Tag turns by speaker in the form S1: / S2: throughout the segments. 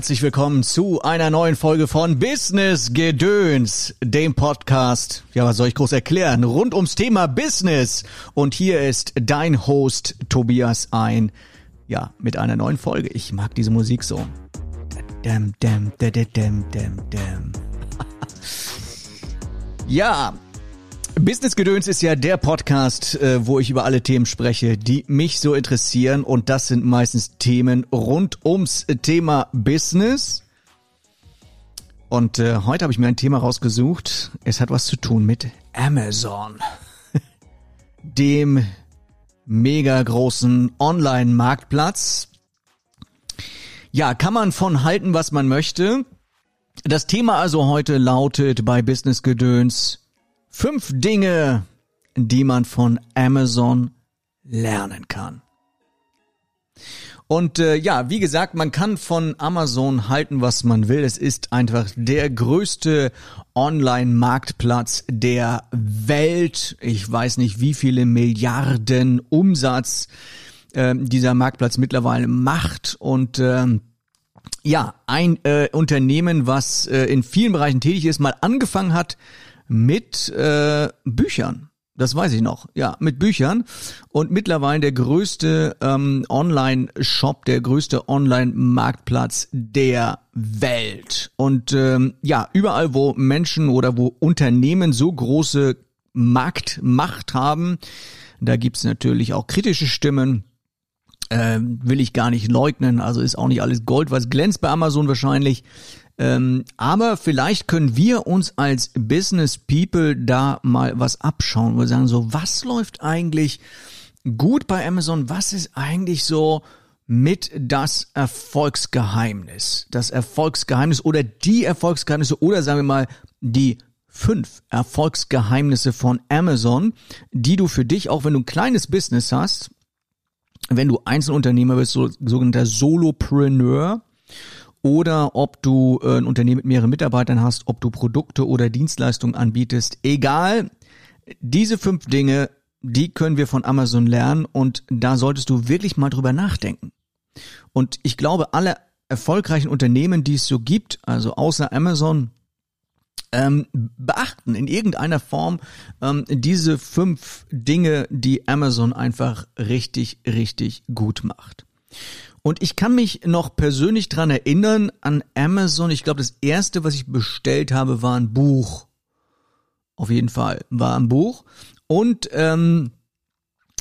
S1: Herzlich willkommen zu einer neuen Folge von Business Gedöns, dem Podcast. Ja, was soll ich groß erklären? Rund ums Thema Business. Und hier ist dein Host Tobias ein. Ja, mit einer neuen Folge. Ich mag diese Musik so. Dam, dam, dam, dam, dam. Ja, Business Gedöns ist ja der Podcast, äh, wo ich über alle Themen spreche, die mich so interessieren. Und das sind meistens Themen rund ums Thema Business. Und äh, heute habe ich mir ein Thema rausgesucht. Es hat was zu tun mit Amazon, dem mega großen Online-Marktplatz. Ja, kann man von halten, was man möchte. Das Thema also heute lautet bei Business Gedöns Fünf Dinge, die man von Amazon lernen kann. Und äh, ja, wie gesagt, man kann von Amazon halten, was man will. Es ist einfach der größte Online-Marktplatz der Welt. Ich weiß nicht, wie viele Milliarden Umsatz äh, dieser Marktplatz mittlerweile macht. Und äh, ja, ein äh, Unternehmen, was äh, in vielen Bereichen tätig ist, mal angefangen hat mit äh, Büchern. Das weiß ich noch. Ja, mit Büchern. Und mittlerweile der größte ähm, Online-Shop, der größte Online-Marktplatz der Welt. Und ähm, ja, überall, wo Menschen oder wo Unternehmen so große Marktmacht haben, da gibt's natürlich auch kritische Stimmen. Äh, will ich gar nicht leugnen. Also ist auch nicht alles Gold, was glänzt bei Amazon wahrscheinlich. Ähm, aber vielleicht können wir uns als Business People da mal was abschauen. Wir sagen so, was läuft eigentlich gut bei Amazon? Was ist eigentlich so mit das Erfolgsgeheimnis? Das Erfolgsgeheimnis oder die Erfolgsgeheimnisse oder sagen wir mal die fünf Erfolgsgeheimnisse von Amazon, die du für dich, auch wenn du ein kleines Business hast, wenn du Einzelunternehmer bist, so, sogenannter Solopreneur, oder ob du äh, ein Unternehmen mit mehreren Mitarbeitern hast, ob du Produkte oder Dienstleistungen anbietest. Egal, diese fünf Dinge, die können wir von Amazon lernen und da solltest du wirklich mal drüber nachdenken. Und ich glaube, alle erfolgreichen Unternehmen, die es so gibt, also außer Amazon, ähm, beachten in irgendeiner Form ähm, diese fünf Dinge, die Amazon einfach richtig, richtig gut macht. Und ich kann mich noch persönlich dran erinnern an Amazon. Ich glaube, das erste, was ich bestellt habe, war ein Buch. Auf jeden Fall war ein Buch. Und ähm,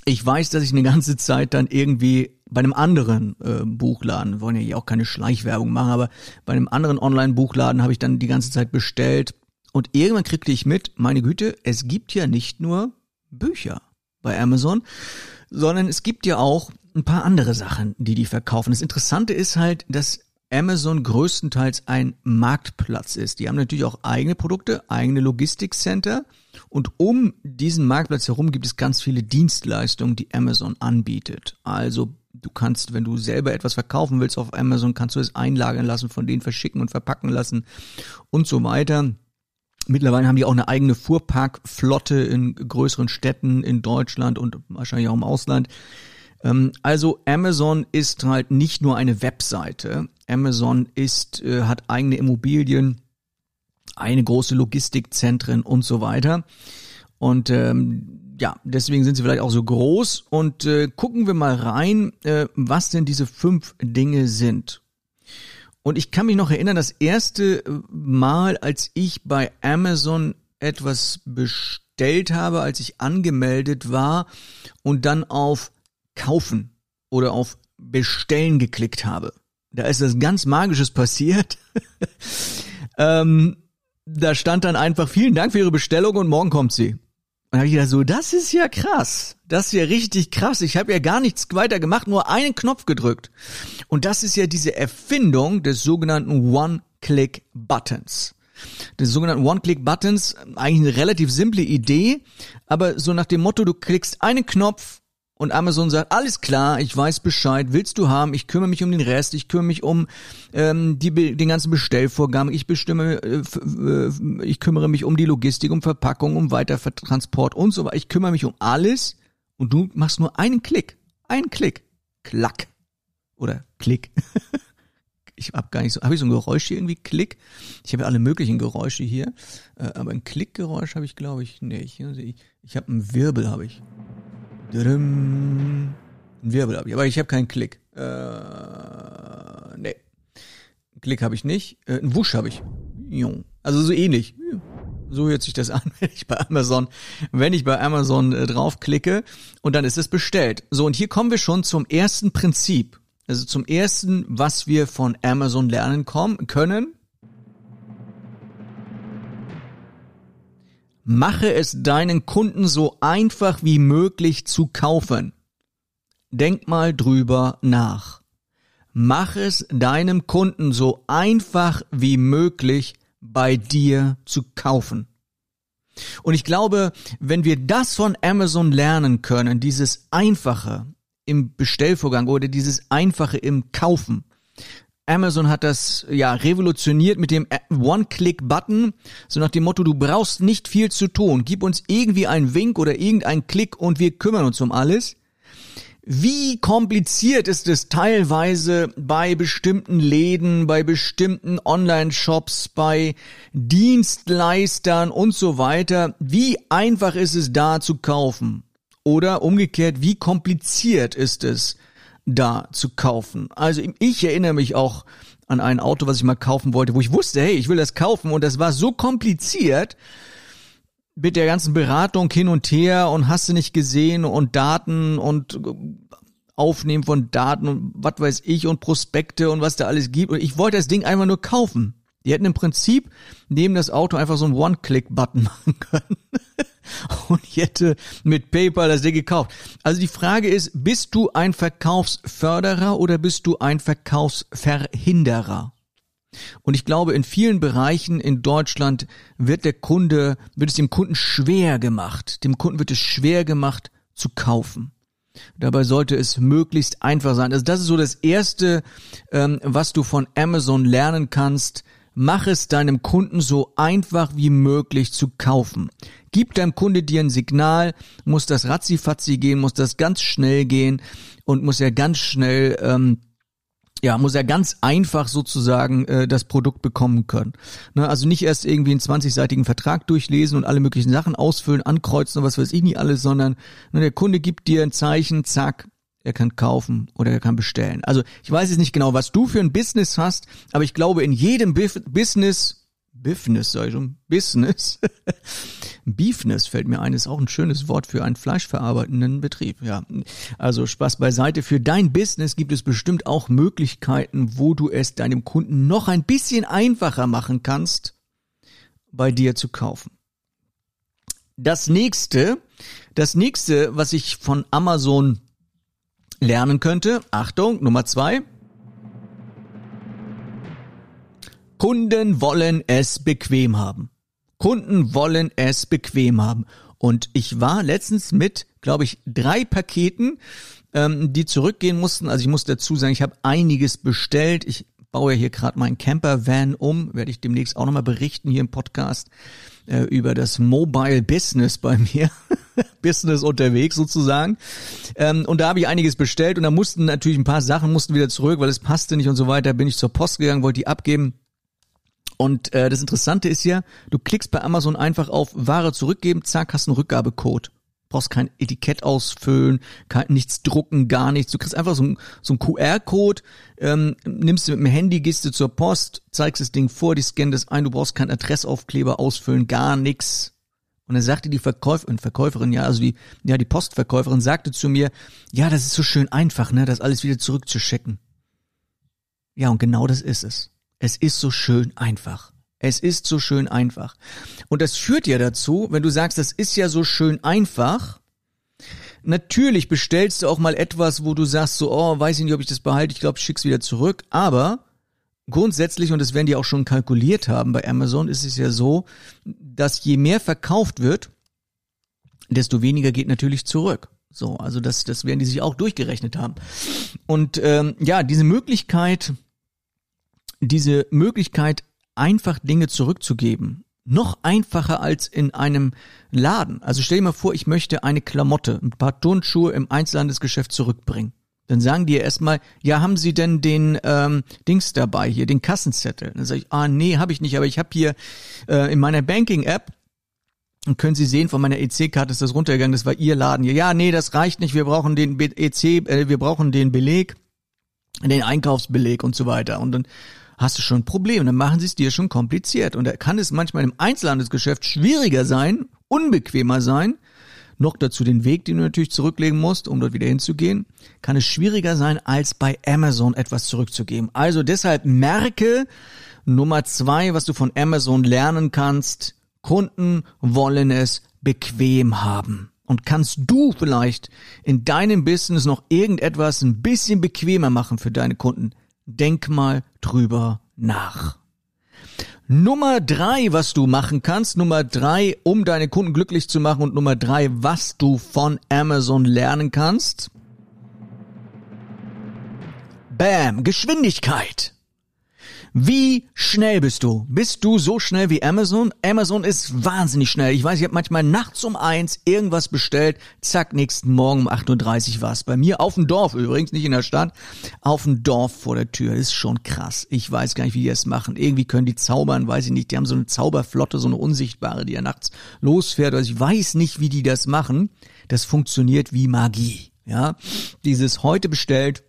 S1: ich weiß, dass ich eine ganze Zeit dann irgendwie bei einem anderen äh, Buchladen, wir wollen ja hier auch keine Schleichwerbung machen, aber bei einem anderen Online-Buchladen habe ich dann die ganze Zeit bestellt. Und irgendwann kriegte ich mit, meine Güte, es gibt ja nicht nur Bücher bei Amazon, sondern es gibt ja auch ein paar andere Sachen, die die verkaufen. Das Interessante ist halt, dass Amazon größtenteils ein Marktplatz ist. Die haben natürlich auch eigene Produkte, eigene Logistikcenter und um diesen Marktplatz herum gibt es ganz viele Dienstleistungen, die Amazon anbietet. Also du kannst, wenn du selber etwas verkaufen willst auf Amazon, kannst du es einlagern lassen, von denen verschicken und verpacken lassen und so weiter. Mittlerweile haben die auch eine eigene Fuhrparkflotte in größeren Städten in Deutschland und wahrscheinlich auch im Ausland. Ähm, also Amazon ist halt nicht nur eine Webseite. Amazon ist, äh, hat eigene Immobilien, eine große Logistikzentren und so weiter. Und ähm, ja, deswegen sind sie vielleicht auch so groß. Und äh, gucken wir mal rein, äh, was denn diese fünf Dinge sind. Und ich kann mich noch erinnern, das erste Mal, als ich bei Amazon etwas bestellt habe, als ich angemeldet war und dann auf Kaufen oder auf Bestellen geklickt habe. Da ist das ganz Magisches passiert. ähm, da stand dann einfach, vielen Dank für Ihre Bestellung und morgen kommt sie. Und da habe ich gedacht, so, das ist ja krass. Das ist ja richtig krass. Ich habe ja gar nichts weiter gemacht, nur einen Knopf gedrückt. Und das ist ja diese Erfindung des sogenannten One-Click-Buttons. Des sogenannten One-Click-Buttons, eigentlich eine relativ simple Idee, aber so nach dem Motto, du klickst einen Knopf und Amazon sagt, alles klar, ich weiß Bescheid, willst du haben, ich kümmere mich um den Rest, ich kümmere mich um ähm, die, den ganzen Bestellvorgang, ich bestimme, äh, äh, ich kümmere mich um die Logistik, um Verpackung, um Weitertransport und so weiter. Ich kümmere mich um alles und du machst nur einen Klick, einen Klick, klack. oder Klick. ich habe gar nicht so, habe ich so ein Geräusch hier irgendwie, Klick? Ich habe ja alle möglichen Geräusche hier, äh, aber ein Klickgeräusch habe ich glaube ich nicht. Ich, ich habe einen Wirbel, habe ich. Ein Wirbel habe ich, aber ich habe keinen Klick. Äh, nee. Klick habe ich nicht. Äh, einen Wusch habe ich. Also so ähnlich. So hört sich das an, wenn ich bei Amazon, wenn ich bei Amazon äh, draufklicke und dann ist es bestellt. So, und hier kommen wir schon zum ersten Prinzip. Also zum ersten, was wir von Amazon lernen kommen, können. Mache es deinen Kunden so einfach wie möglich zu kaufen. Denk mal drüber nach. Mach es deinem Kunden so einfach wie möglich bei dir zu kaufen. Und ich glaube, wenn wir das von Amazon lernen können, dieses Einfache im Bestellvorgang oder dieses Einfache im Kaufen, Amazon hat das ja revolutioniert mit dem One-Click-Button, so nach dem Motto, du brauchst nicht viel zu tun, gib uns irgendwie einen Wink oder irgendeinen Klick und wir kümmern uns um alles. Wie kompliziert ist es teilweise bei bestimmten Läden, bei bestimmten Online-Shops, bei Dienstleistern und so weiter? Wie einfach ist es da zu kaufen? Oder umgekehrt, wie kompliziert ist es da zu kaufen? Also ich erinnere mich auch an ein Auto, was ich mal kaufen wollte, wo ich wusste, hey, ich will das kaufen und das war so kompliziert, mit der ganzen Beratung hin und her und hast du nicht gesehen und Daten und äh, Aufnehmen von Daten und was weiß ich und Prospekte und was da alles gibt. Und ich wollte das Ding einfach nur kaufen. Die hätten im Prinzip neben das Auto einfach so einen One-Click-Button machen können. und ich hätte mit PayPal das Ding gekauft. Also die Frage ist, bist du ein Verkaufsförderer oder bist du ein Verkaufsverhinderer? Und ich glaube, in vielen Bereichen in Deutschland wird der Kunde, wird es dem Kunden schwer gemacht. Dem Kunden wird es schwer gemacht zu kaufen. Dabei sollte es möglichst einfach sein. Also das ist so das Erste, ähm, was du von Amazon lernen kannst. Mach es deinem Kunden so einfach wie möglich zu kaufen. Gib deinem Kunde dir ein Signal, muss das ratzifatzi gehen, muss das ganz schnell gehen und muss er ganz schnell ähm, ja, muss er ganz einfach sozusagen äh, das Produkt bekommen können. Ne, also nicht erst irgendwie einen 20-seitigen Vertrag durchlesen und alle möglichen Sachen ausfüllen, ankreuzen und was weiß ich nicht alles, sondern ne, der Kunde gibt dir ein Zeichen, zack, er kann kaufen oder er kann bestellen. Also ich weiß jetzt nicht genau, was du für ein Business hast, aber ich glaube, in jedem Business Business, sag ich schon, Business. Beefness fällt mir ein, ist auch ein schönes Wort für einen fleischverarbeitenden Betrieb. Ja, also Spaß beiseite. Für dein Business gibt es bestimmt auch Möglichkeiten, wo du es deinem Kunden noch ein bisschen einfacher machen kannst, bei dir zu kaufen. Das nächste, das nächste, was ich von Amazon lernen könnte, Achtung, Nummer zwei, Kunden wollen es bequem haben. Kunden wollen es bequem haben. Und ich war letztens mit, glaube ich, drei Paketen, ähm, die zurückgehen mussten. Also ich muss dazu sagen, ich habe einiges bestellt. Ich baue ja hier gerade meinen Camper-Van um, werde ich demnächst auch nochmal berichten hier im Podcast äh, über das Mobile Business bei mir. Business unterwegs sozusagen. Ähm, und da habe ich einiges bestellt und da mussten natürlich ein paar Sachen mussten wieder zurück, weil es passte nicht und so weiter. Bin ich zur Post gegangen, wollte die abgeben und äh, das Interessante ist ja, du klickst bei Amazon einfach auf Ware zurückgeben, zack, hast einen Rückgabecode. Brauchst kein Etikett ausfüllen, kein, nichts drucken, gar nichts. Du kriegst einfach so, ein, so einen QR-Code, ähm, nimmst du mit dem Handy, gehst du zur Post, zeigst das Ding vor, die scannen das ein, du brauchst keinen Adressaufkleber ausfüllen, gar nix. Und dann sagte die Verkäuferin, Verkäuferin, ja, also die, ja, die Postverkäuferin sagte zu mir, ja, das ist so schön einfach, ne, das alles wieder zurückzuschecken. Ja, und genau das ist es. Es ist so schön einfach. Es ist so schön einfach. Und das führt ja dazu, wenn du sagst, das ist ja so schön einfach, natürlich bestellst du auch mal etwas, wo du sagst so, oh, weiß ich nicht, ob ich das behalte, ich glaube, ich schick's wieder zurück, aber grundsätzlich, und das werden die auch schon kalkuliert haben bei Amazon, ist es ja so, dass je mehr verkauft wird, desto weniger geht natürlich zurück. So, also das, das werden die sich auch durchgerechnet haben. Und ähm, ja, diese Möglichkeit, diese Möglichkeit, einfach Dinge zurückzugeben, noch einfacher als in einem Laden. Also stell dir mal vor, ich möchte eine Klamotte, ein paar Turnschuhe im Einzelhandelsgeschäft zurückbringen. Dann sagen die erstmal, ja, haben Sie denn den ähm, Dings dabei hier, den Kassenzettel? Dann sage ich, ah, nee, habe ich nicht, aber ich habe hier äh, in meiner Banking-App und können Sie sehen, von meiner EC-Karte ist das runtergegangen, das war Ihr Laden hier. Ja, nee, das reicht nicht, wir brauchen den EC, äh, wir brauchen den Beleg, den Einkaufsbeleg und so weiter. Und dann hast du schon ein Problem, dann machen sie es dir schon kompliziert. Und da kann es manchmal im Einzelhandelsgeschäft schwieriger sein, unbequemer sein, noch dazu den Weg, den du natürlich zurücklegen musst, um dort wieder hinzugehen, kann es schwieriger sein, als bei Amazon etwas zurückzugeben. Also deshalb merke Nummer zwei, was du von Amazon lernen kannst. Kunden wollen es bequem haben. Und kannst du vielleicht in deinem Business noch irgendetwas ein bisschen bequemer machen für deine Kunden? Denk mal drüber nach. Nummer drei, was du machen kannst. Nummer drei, um deine Kunden glücklich zu machen. Und Nummer drei, was du von Amazon lernen kannst. Bam, Geschwindigkeit. Wie schnell bist du? Bist du so schnell wie Amazon? Amazon ist wahnsinnig schnell. Ich weiß, ich habe manchmal nachts um eins irgendwas bestellt. Zack, nächsten Morgen um 8.30 Uhr war es. Bei mir auf dem Dorf übrigens, nicht in der Stadt. Auf dem Dorf vor der Tür. Ist schon krass. Ich weiß gar nicht, wie die das machen. Irgendwie können die zaubern, weiß ich nicht. Die haben so eine Zauberflotte, so eine unsichtbare, die ja nachts losfährt. Also ich weiß nicht, wie die das machen. Das funktioniert wie Magie. Ja, dieses heute bestellt,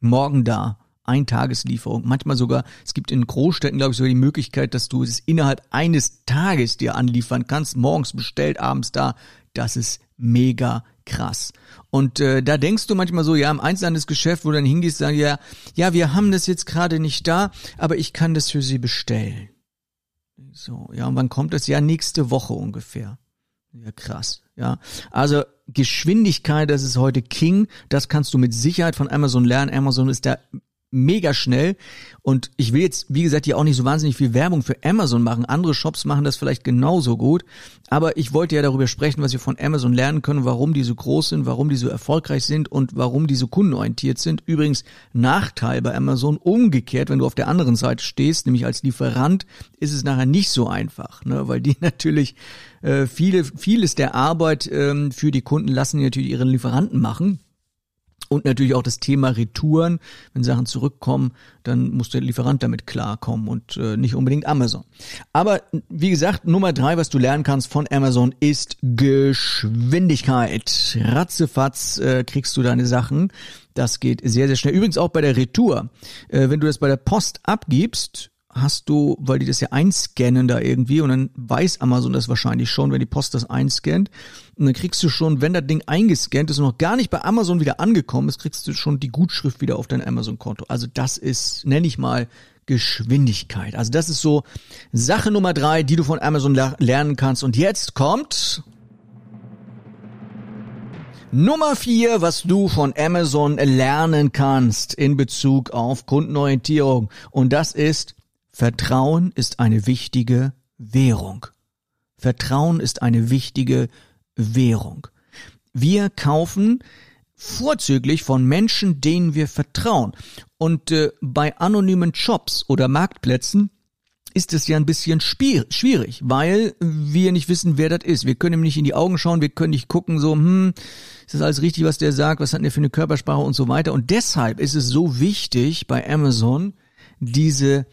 S1: morgen da Eintageslieferung. Manchmal sogar, es gibt in Großstädten, glaube ich, sogar die Möglichkeit, dass du es innerhalb eines Tages dir anliefern kannst. Morgens bestellt, abends da. Das ist mega krass. Und äh, da denkst du manchmal so, ja, im Einzelhandelsgeschäft, wo du dann hingehst, sagen ja, ja, wir haben das jetzt gerade nicht da, aber ich kann das für sie bestellen. So, ja, und wann kommt das? Ja, nächste Woche ungefähr. Ja, krass. Ja, also Geschwindigkeit, das ist heute King. Das kannst du mit Sicherheit von Amazon lernen. Amazon ist da mega schnell. Und ich will jetzt, wie gesagt, hier auch nicht so wahnsinnig viel Werbung für Amazon machen. Andere Shops machen das vielleicht genauso gut. Aber ich wollte ja darüber sprechen, was wir von Amazon lernen können, warum die so groß sind, warum die so erfolgreich sind und warum die so kundenorientiert sind. Übrigens Nachteil bei Amazon umgekehrt, wenn du auf der anderen Seite stehst, nämlich als Lieferant, ist es nachher nicht so einfach, ne? weil die natürlich äh, viele, vieles der Arbeit ähm, für die Kunden lassen die natürlich ihren Lieferanten machen. Und natürlich auch das Thema Retouren. Wenn Sachen zurückkommen, dann muss der Lieferant damit klarkommen und äh, nicht unbedingt Amazon. Aber wie gesagt, Nummer drei, was du lernen kannst von Amazon, ist Geschwindigkeit. Ratzefatz äh, kriegst du deine Sachen. Das geht sehr, sehr schnell. Übrigens auch bei der Retour. Äh, wenn du das bei der Post abgibst, hast du, weil die das ja einscannen da irgendwie und dann weiß Amazon das wahrscheinlich schon, wenn die Post das einscannt. Und dann kriegst du schon, wenn das Ding eingescannt ist und noch gar nicht bei Amazon wieder angekommen ist, kriegst du schon die Gutschrift wieder auf dein Amazon-Konto. Also das ist, nenne ich mal, Geschwindigkeit. Also das ist so Sache Nummer drei, die du von Amazon lernen kannst. Und jetzt kommt Nummer vier, was du von Amazon lernen kannst in Bezug auf Kundenorientierung. Und das ist Vertrauen ist eine wichtige Währung. Vertrauen ist eine wichtige Währung. Wir kaufen vorzüglich von Menschen, denen wir vertrauen. Und äh, bei anonymen Shops oder Marktplätzen ist es ja ein bisschen schwierig, weil wir nicht wissen, wer das ist. Wir können ihm nicht in die Augen schauen, wir können nicht gucken, so, hm, ist das alles richtig, was der sagt, was hat der für eine Körpersprache und so weiter. Und deshalb ist es so wichtig bei Amazon, diese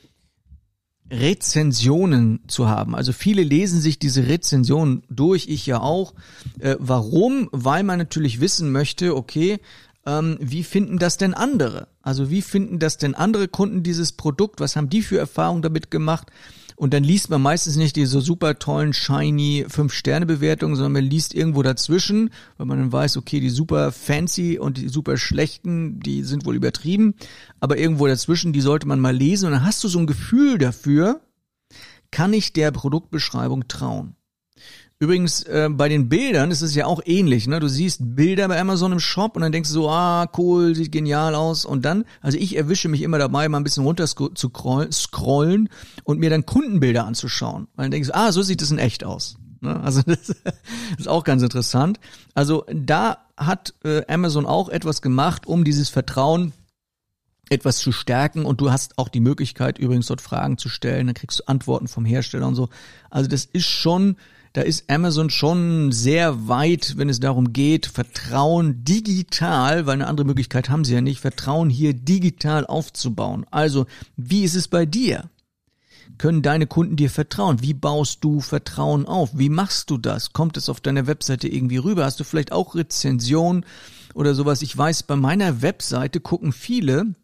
S1: Rezensionen zu haben. Also viele lesen sich diese Rezensionen durch, ich ja auch. Äh, warum? Weil man natürlich wissen möchte, okay, ähm, wie finden das denn andere? Also wie finden das denn andere Kunden dieses Produkt? Was haben die für Erfahrungen damit gemacht? Und dann liest man meistens nicht diese super tollen, shiny Fünf-Sterne-Bewertungen, sondern man liest irgendwo dazwischen, weil man dann weiß, okay, die super fancy und die super schlechten, die sind wohl übertrieben. Aber irgendwo dazwischen, die sollte man mal lesen. Und dann hast du so ein Gefühl dafür, kann ich der Produktbeschreibung trauen? Übrigens, äh, bei den Bildern ist es ja auch ähnlich. Ne? Du siehst Bilder bei Amazon im Shop und dann denkst du so, ah, cool, sieht genial aus. Und dann, also ich erwische mich immer dabei, mal ein bisschen runter zu scrollen und mir dann Kundenbilder anzuschauen. Weil dann denkst du, ah, so sieht es in echt aus. Ne? Also das ist auch ganz interessant. Also da hat äh, Amazon auch etwas gemacht, um dieses Vertrauen etwas zu stärken und du hast auch die Möglichkeit übrigens dort Fragen zu stellen, dann kriegst du Antworten vom Hersteller und so. Also das ist schon, da ist Amazon schon sehr weit, wenn es darum geht, Vertrauen digital, weil eine andere Möglichkeit haben sie ja nicht, Vertrauen hier digital aufzubauen. Also, wie ist es bei dir? Können deine Kunden dir vertrauen? Wie baust du Vertrauen auf? Wie machst du das? Kommt es auf deiner Webseite irgendwie rüber? Hast du vielleicht auch Rezensionen oder sowas? Ich weiß, bei meiner Webseite gucken viele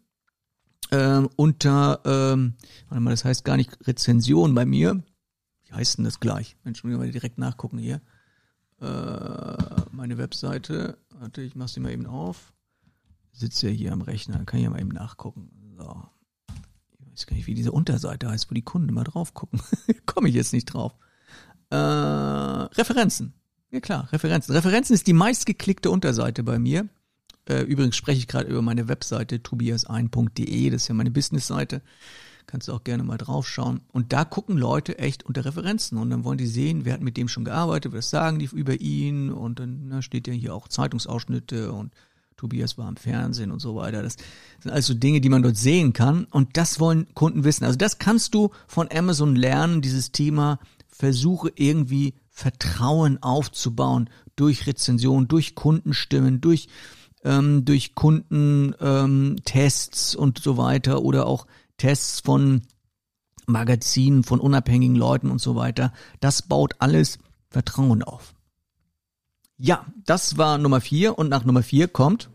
S1: ähm, unter, ähm, warte mal, das heißt gar nicht Rezension bei mir. Wie heißt denn das gleich? Entschuldigung, mal direkt nachgucken hier. Äh, meine Webseite, warte, ich mach sie mal eben auf. Sitze ja hier am Rechner, kann ich ja mal eben nachgucken. So. Ich weiß gar nicht, wie diese Unterseite heißt, wo die Kunden immer drauf gucken. Komme ich jetzt nicht drauf. Äh, Referenzen. Ja klar, Referenzen. Referenzen ist die meistgeklickte Unterseite bei mir. Äh, übrigens spreche ich gerade über meine Webseite tobiasein.de, das ist ja meine Businessseite. Kannst du auch gerne mal draufschauen. Und da gucken Leute echt unter Referenzen und dann wollen die sehen, wer hat mit dem schon gearbeitet, was sagen die über ihn und dann na, steht ja hier auch Zeitungsausschnitte und Tobias war im Fernsehen und so weiter. Das sind also Dinge, die man dort sehen kann und das wollen Kunden wissen. Also das kannst du von Amazon lernen, dieses Thema versuche irgendwie Vertrauen aufzubauen durch Rezensionen, durch Kundenstimmen, durch ähm, durch Kundentests ähm, und so weiter oder auch Tests von Magazinen, von unabhängigen Leuten und so weiter. Das baut alles Vertrauen auf. Ja, das war Nummer vier und nach Nummer vier kommt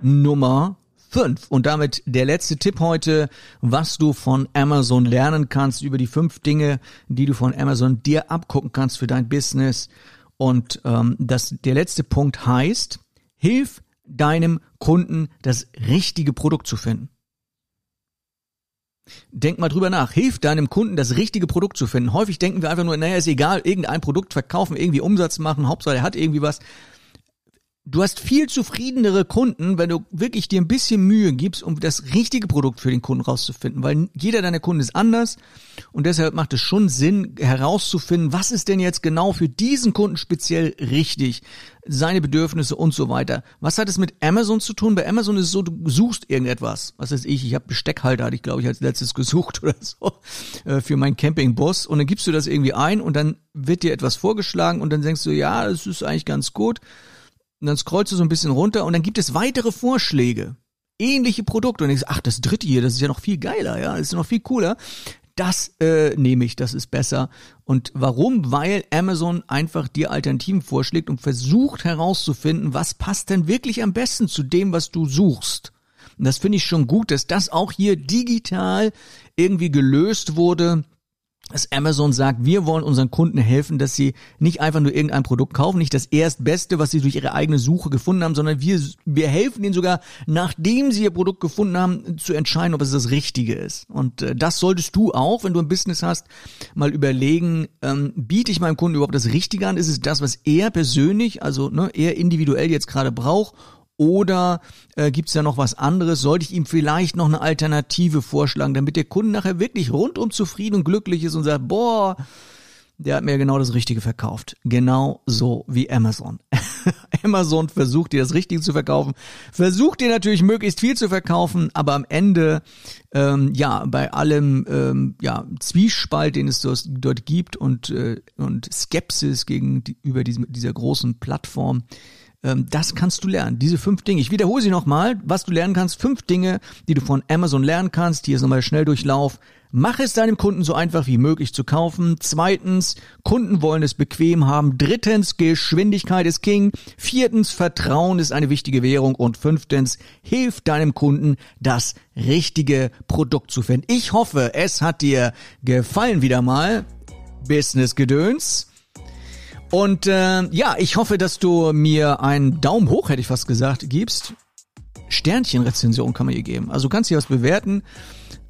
S1: Nummer fünf Und damit der letzte Tipp heute, was du von Amazon lernen kannst über die fünf Dinge, die du von Amazon dir abgucken kannst für dein Business. Und ähm, das, der letzte Punkt heißt, hilf deinem Kunden das richtige Produkt zu finden. Denk mal drüber nach. Hilf deinem Kunden, das richtige Produkt zu finden. Häufig denken wir einfach nur, naja, ist egal, irgendein Produkt verkaufen, irgendwie Umsatz machen, Hauptsache er hat irgendwie was. Du hast viel zufriedenere Kunden, wenn du wirklich dir ein bisschen Mühe gibst, um das richtige Produkt für den Kunden rauszufinden, weil jeder deiner Kunden ist anders und deshalb macht es schon Sinn herauszufinden, was ist denn jetzt genau für diesen Kunden speziell richtig, seine Bedürfnisse und so weiter. Was hat es mit Amazon zu tun? Bei Amazon ist es so, du suchst irgendetwas. Was weiß ich, ich habe Besteckhalter, hatte ich glaube ich als letztes gesucht oder so äh, für meinen Campingbus und dann gibst du das irgendwie ein und dann wird dir etwas vorgeschlagen und dann denkst du, ja, das ist eigentlich ganz gut und dann scrollst du so ein bisschen runter und dann gibt es weitere Vorschläge. Ähnliche Produkte. Und denkst, ach, das dritte hier, das ist ja noch viel geiler, ja, das ist noch viel cooler. Das äh, nehme ich, das ist besser. Und warum? Weil Amazon einfach dir Alternativen vorschlägt und versucht herauszufinden, was passt denn wirklich am besten zu dem, was du suchst. Und das finde ich schon gut, dass das auch hier digital irgendwie gelöst wurde dass Amazon sagt, wir wollen unseren Kunden helfen, dass sie nicht einfach nur irgendein Produkt kaufen, nicht das erstbeste, was sie durch ihre eigene Suche gefunden haben, sondern wir, wir helfen ihnen sogar, nachdem sie ihr Produkt gefunden haben, zu entscheiden, ob es das Richtige ist. Und äh, das solltest du auch, wenn du ein Business hast, mal überlegen, ähm, biete ich meinem Kunden überhaupt das Richtige an? Ist es das, was er persönlich, also ne, er individuell jetzt gerade braucht? Oder äh, gibt es da noch was anderes? Sollte ich ihm vielleicht noch eine Alternative vorschlagen, damit der Kunde nachher wirklich rundum zufrieden und glücklich ist und sagt, boah, der hat mir genau das Richtige verkauft. Genau so wie Amazon. Amazon versucht dir das Richtige zu verkaufen, versucht dir natürlich möglichst viel zu verkaufen, aber am Ende, ähm, ja, bei allem ähm, ja, Zwiespalt, den es dort gibt und, äh, und Skepsis gegenüber diesem, dieser großen Plattform, das kannst du lernen. Diese fünf Dinge. Ich wiederhole sie nochmal, was du lernen kannst. Fünf Dinge, die du von Amazon lernen kannst. Hier ist nochmal schnell Durchlauf. Mach es deinem Kunden so einfach wie möglich zu kaufen. Zweitens, Kunden wollen es bequem haben. Drittens, Geschwindigkeit ist King. Viertens, Vertrauen ist eine wichtige Währung. Und fünftens, hilf deinem Kunden, das richtige Produkt zu finden. Ich hoffe, es hat dir gefallen wieder mal. Business Gedöns. Und äh, ja, ich hoffe, dass du mir einen Daumen hoch, hätte ich fast gesagt, gibst. Sternchenrezension kann man hier geben. Also du kannst hier was bewerten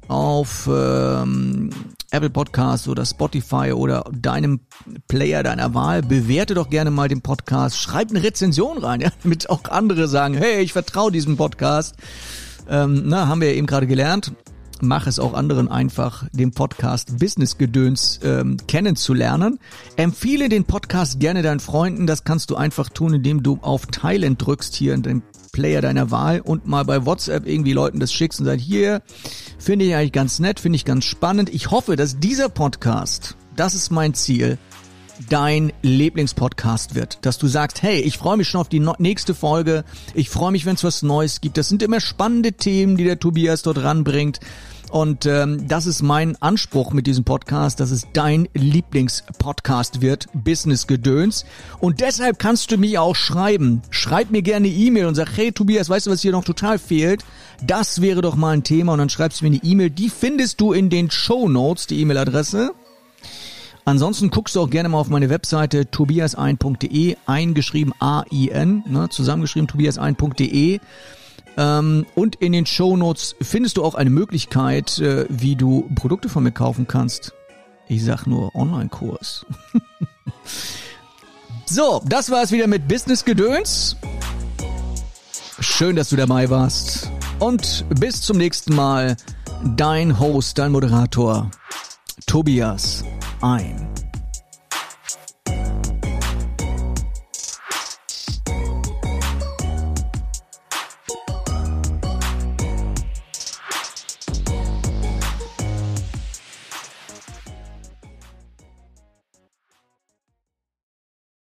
S1: auf ähm, Apple Podcast oder Spotify oder deinem Player deiner Wahl. Bewerte doch gerne mal den Podcast. Schreib eine Rezension rein, ja, damit auch andere sagen, hey, ich vertraue diesem Podcast. Ähm, na, haben wir ja eben gerade gelernt mach es auch anderen einfach, den Podcast Business Gedöns ähm, kennenzulernen. Empfehle den Podcast gerne deinen Freunden. Das kannst du einfach tun, indem du auf Teilen drückst hier in dem Player deiner Wahl und mal bei WhatsApp irgendwie Leuten das schickst und sagst, hier, finde ich eigentlich ganz nett, finde ich ganz spannend. Ich hoffe, dass dieser Podcast, das ist mein Ziel, dein Lieblingspodcast wird. Dass du sagst, hey, ich freue mich schon auf die nächste Folge. Ich freue mich, wenn es was Neues gibt. Das sind immer spannende Themen, die der Tobias dort ranbringt. Und ähm, das ist mein Anspruch mit diesem Podcast, dass es dein Lieblingspodcast wird, Business Gedöns. Und deshalb kannst du mich auch schreiben. Schreib mir gerne E-Mail und sag, hey Tobias, weißt du, was hier noch total fehlt? Das wäre doch mal ein Thema. Und dann schreibst du mir eine E-Mail. Die findest du in den Show Notes, die E-Mail-Adresse. Ansonsten guckst du auch gerne mal auf meine Webseite tobiasein.de, eingeschrieben A-I-N, ne, zusammengeschrieben tobiasein.de. Ähm, und in den Show Notes findest du auch eine Möglichkeit, äh, wie du Produkte von mir kaufen kannst. Ich sag nur Online-Kurs. so, das war es wieder mit Business Gedöns. Schön, dass du dabei warst. Und bis zum nächsten Mal. Dein Host, dein Moderator, Tobias ein.